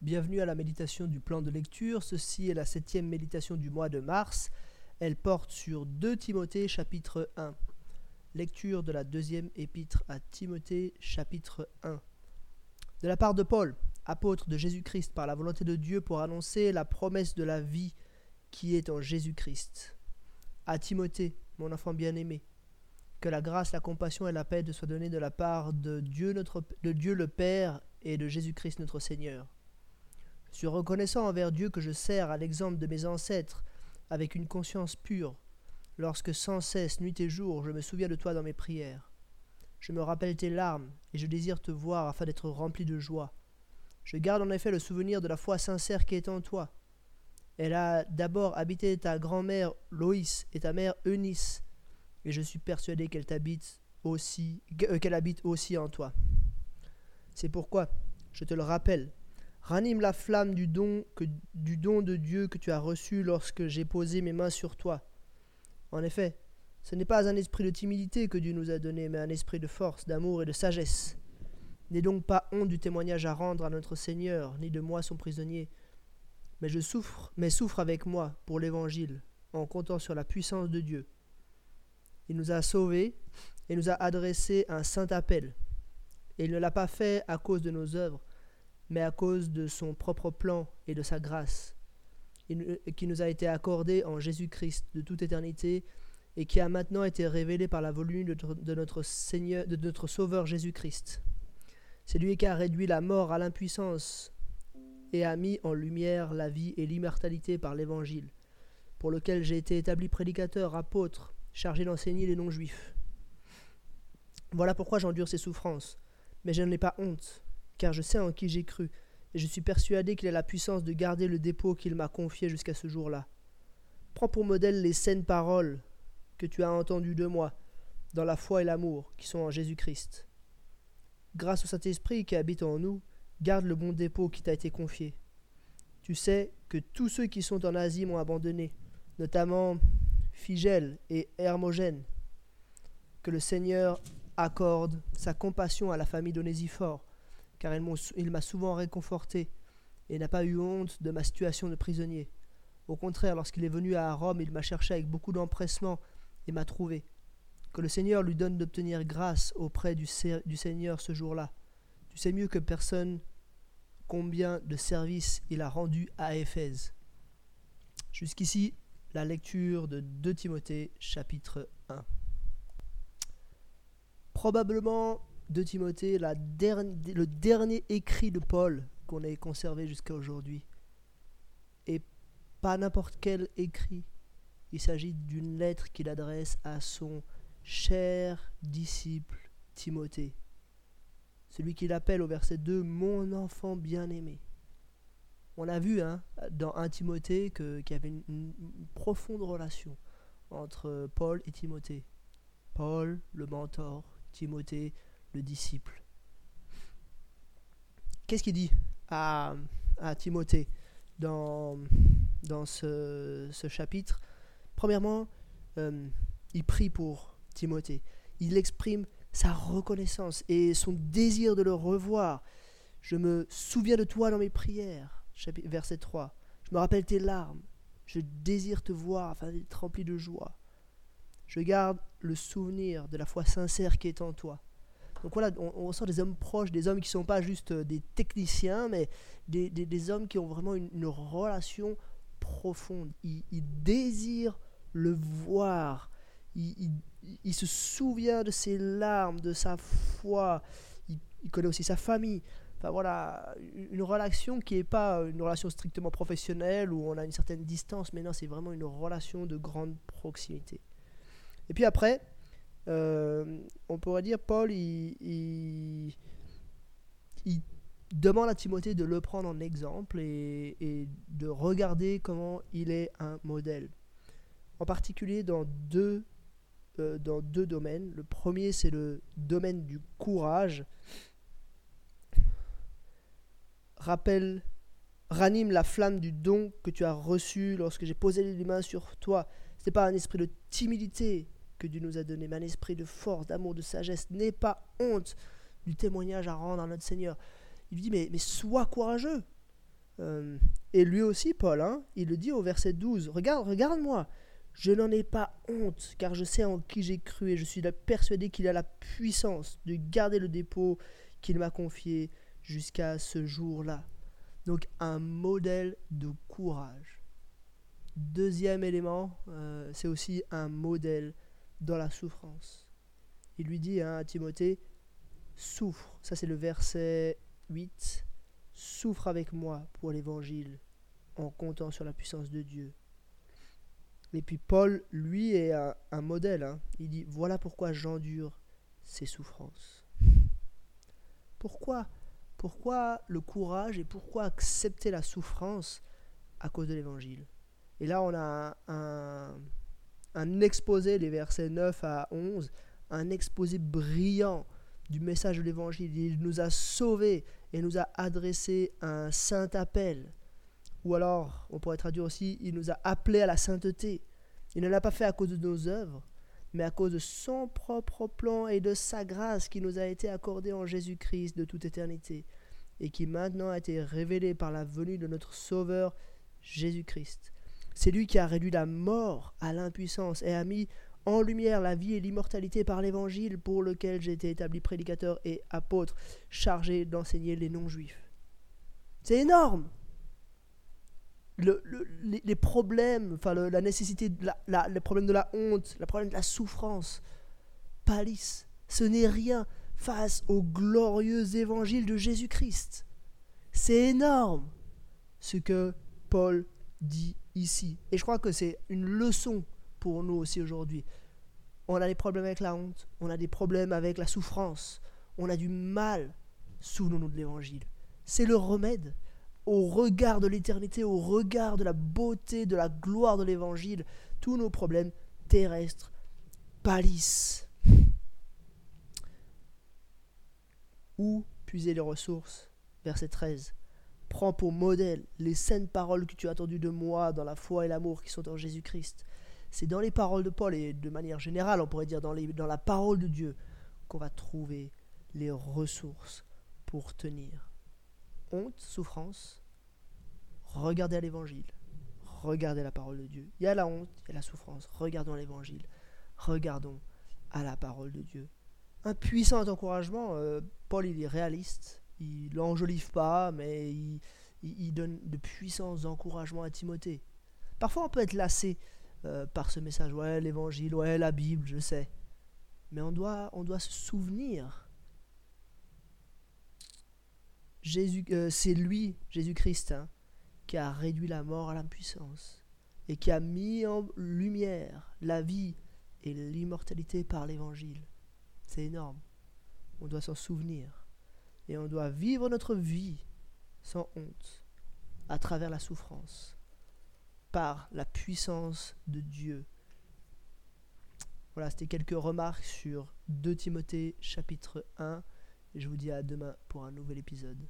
Bienvenue à la méditation du plan de lecture. Ceci est la septième méditation du mois de mars. Elle porte sur 2 Timothée chapitre 1. Lecture de la deuxième épître à Timothée chapitre 1. De la part de Paul, apôtre de Jésus-Christ par la volonté de Dieu pour annoncer la promesse de la vie qui est en Jésus-Christ. À Timothée, mon enfant bien-aimé, que la grâce, la compassion et la paix te soient données de la part de Dieu, notre, de Dieu le Père et de Jésus-Christ notre Seigneur. Suis reconnaissant envers Dieu que je sers à l'exemple de mes ancêtres avec une conscience pure, lorsque sans cesse, nuit et jour, je me souviens de toi dans mes prières. Je me rappelle tes larmes, et je désire te voir afin d'être rempli de joie. Je garde en effet le souvenir de la foi sincère qui est en toi. Elle a d'abord habité ta grand-mère Loïs et ta mère Eunice, et je suis persuadé qu'elle t'habite aussi, euh, qu'elle habite aussi en toi. C'est pourquoi, je te le rappelle, ranime la flamme du don, du don de Dieu que tu as reçu lorsque j'ai posé mes mains sur toi. En effet, ce n'est pas un esprit de timidité que Dieu nous a donné, mais un esprit de force, d'amour et de sagesse. N'aie donc pas honte du témoignage à rendre à notre Seigneur, ni de moi son prisonnier. Mais je souffre, mais souffre avec moi pour l'Évangile, en comptant sur la puissance de Dieu. Il nous a sauvés et nous a adressé un saint appel. Et il ne l'a pas fait à cause de nos œuvres, mais à cause de son propre plan et de sa grâce, qui nous a été accordée en Jésus-Christ de toute éternité et qui a maintenant été révélée par la volonté de notre Seigneur, de notre Sauveur Jésus-Christ. C'est lui qui a réduit la mort à l'impuissance et a mis en lumière la vie et l'immortalité par l'Évangile, pour lequel j'ai été établi prédicateur, apôtre, chargé d'enseigner les non-juifs. Voilà pourquoi j'endure ces souffrances, mais je n'en ai pas honte, car je sais en qui j'ai cru, et je suis persuadé qu'il a la puissance de garder le dépôt qu'il m'a confié jusqu'à ce jour-là. Prends pour modèle les saines paroles que tu as entendues de moi, dans la foi et l'amour qui sont en Jésus-Christ. Grâce au Saint-Esprit qui habite en nous, garde le bon dépôt qui t'a été confié. Tu sais que tous ceux qui sont en Asie m'ont abandonné, notamment Figel et Hermogène. Que le Seigneur accorde sa compassion à la famille d'Onésiphore, car il m'a souvent réconforté et n'a pas eu honte de ma situation de prisonnier. Au contraire, lorsqu'il est venu à Rome, il m'a cherché avec beaucoup d'empressement et m'a trouvé. Que le Seigneur lui donne d'obtenir grâce auprès du, Seigneur ce jour-là. Tu sais mieux que personne combien de services il a rendu à Éphèse. Jusqu'ici, la lecture de 2 Timothée chapitre 1. Probablement 2 Timothée, la le dernier écrit de Paul qu'on ait conservé jusqu'à aujourd'hui. Et pas n'importe quel écrit. Il s'agit d'une lettre qu'il adresse à son cher disciple Timothée. Celui qu'il appelle au verset 2 Mon enfant bien-aimé. On a vu hein, dans 1 Timothée qu'il y avait une, profonde relation entre Paul et Timothée. Paul, le mentor, Timothée, le disciple. Qu'est-ce qu'il dit à, Timothée dans, dans ce, chapitre? Premièrement, euh, il prie pour Timothée. Il exprime sa reconnaissance et son désir de le revoir. Je me souviens de toi dans mes prières verset 3. Je me rappelle tes larmes. Je désire te voir afin d'être rempli de joie. Je garde le souvenir de la foi sincère qui est en toi. Donc voilà, on, ressent des hommes proches, des hommes qui ne sont pas juste euh, des techniciens, mais des, des, hommes qui ont vraiment une, relation profonde. Ils, désirent le voir. Il, il, se souvient de ses larmes, de sa foi. il connaît aussi sa famille. Enfin voilà, une relation qui n'est pas une relation strictement professionnelle où on a une certaine distance, mais non, c'est vraiment une relation de grande proximité. Et puis après, on pourrait dire, Paul, il, demande à Timothée de le prendre en exemple et, et, de regarder comment il est un modèle. En particulier dans deux, euh, dans deux domaines. Le premier, c'est le domaine du courage rappelle, ranime la flamme du don que tu as reçu lorsque j'ai posé les mains sur toi. Ce n'est pas un esprit de timidité que Dieu nous a donné, mais un esprit de force, d'amour, de sagesse. N'aie pas honte du témoignage à rendre à notre Seigneur. Il lui dit, mais, mais sois courageux. Euh, et lui aussi, Paul, hein, il le dit au verset 12, Regarde, regarde-moi, je n'en ai pas honte, car je sais en qui j'ai cru et je suis persuadé qu'il a la puissance de garder le dépôt qu'il m'a confié jusqu'à ce jour-là. Donc un modèle de courage. Deuxième élément, euh, c'est aussi un modèle dans la souffrance. Il lui dit à Timothée, souffre. Ça c'est le verset 8. Souffre avec moi pour l'évangile en comptant sur la puissance de Dieu. Et puis Paul, lui, est un, modèle. Hein. Il dit, voilà pourquoi j'endure ces souffrances. Pourquoi Pourquoi le courage et pourquoi accepter la souffrance à cause de l'évangile? Et là, on a un exposé des versets 9 à 11, un exposé brillant du message de l'évangile. Il nous a sauvés et nous a adressé un saint appel. Ou alors, on pourrait traduire aussi, il nous a appelés à la sainteté. Il ne l'a pas fait à cause de nos œuvres, mais à cause de son propre plan et de sa grâce qui nous a été accordée en Jésus-Christ de toute éternité, et qui maintenant a été révélée par la venue de notre Sauveur Jésus-Christ. C'est lui qui a réduit la mort à l'impuissance et a mis en lumière la vie et l'immortalité par l'évangile pour lequel j'ai été établi prédicateur et apôtre, chargé d'enseigner les non-juifs. C'est énorme. les, problèmes, enfin la nécessité, de la, le problème de la honte, le problème de la souffrance pâlissent. Ce n'est rien face au glorieux évangile de Jésus-Christ. C'est énorme ce que Paul dit ici. Et je crois que c'est une leçon pour nous aussi aujourd'hui. On a des problèmes avec la honte, on a des problèmes avec la souffrance, on a du mal nom de l'évangile. C'est le remède au regard de l'éternité, au regard de la beauté, de la gloire de l'évangile. Tous nos problèmes terrestres pâlissent. Où puiser les ressources? Verset 13. Prends pour modèle les saines paroles que tu as entendues de moi dans la foi et l'amour qui sont en Jésus-Christ. C'est dans les paroles de Paul et de manière générale, on pourrait dire dans, dans la parole de Dieu, qu'on va trouver les ressources pour tenir. Honte, souffrance, regardez à l'évangile, regardez la parole de Dieu. Il y a la honte, il y a la souffrance, regardons l'évangile, regardons à la parole de Dieu. Un puissant encouragement, euh, Paul il est réaliste, il n'enjolive pas, mais il, donne de puissants encouragements à Timothée. Parfois on peut être lassé euh, par ce message, ouais, l'évangile, ouais, la Bible, je sais. Mais on doit, se souvenir. Euh, c'est lui, Jésus-Christ, hein, qui a réduit la mort à l'impuissance et qui a mis en lumière la vie et l'immortalité par l'évangile. C'est énorme. On doit s'en souvenir et on doit vivre notre vie sans honte à travers la souffrance par la puissance de Dieu. Voilà, c'était quelques remarques sur 2 Timothée chapitre 1 et je vous dis à demain pour un nouvel épisode.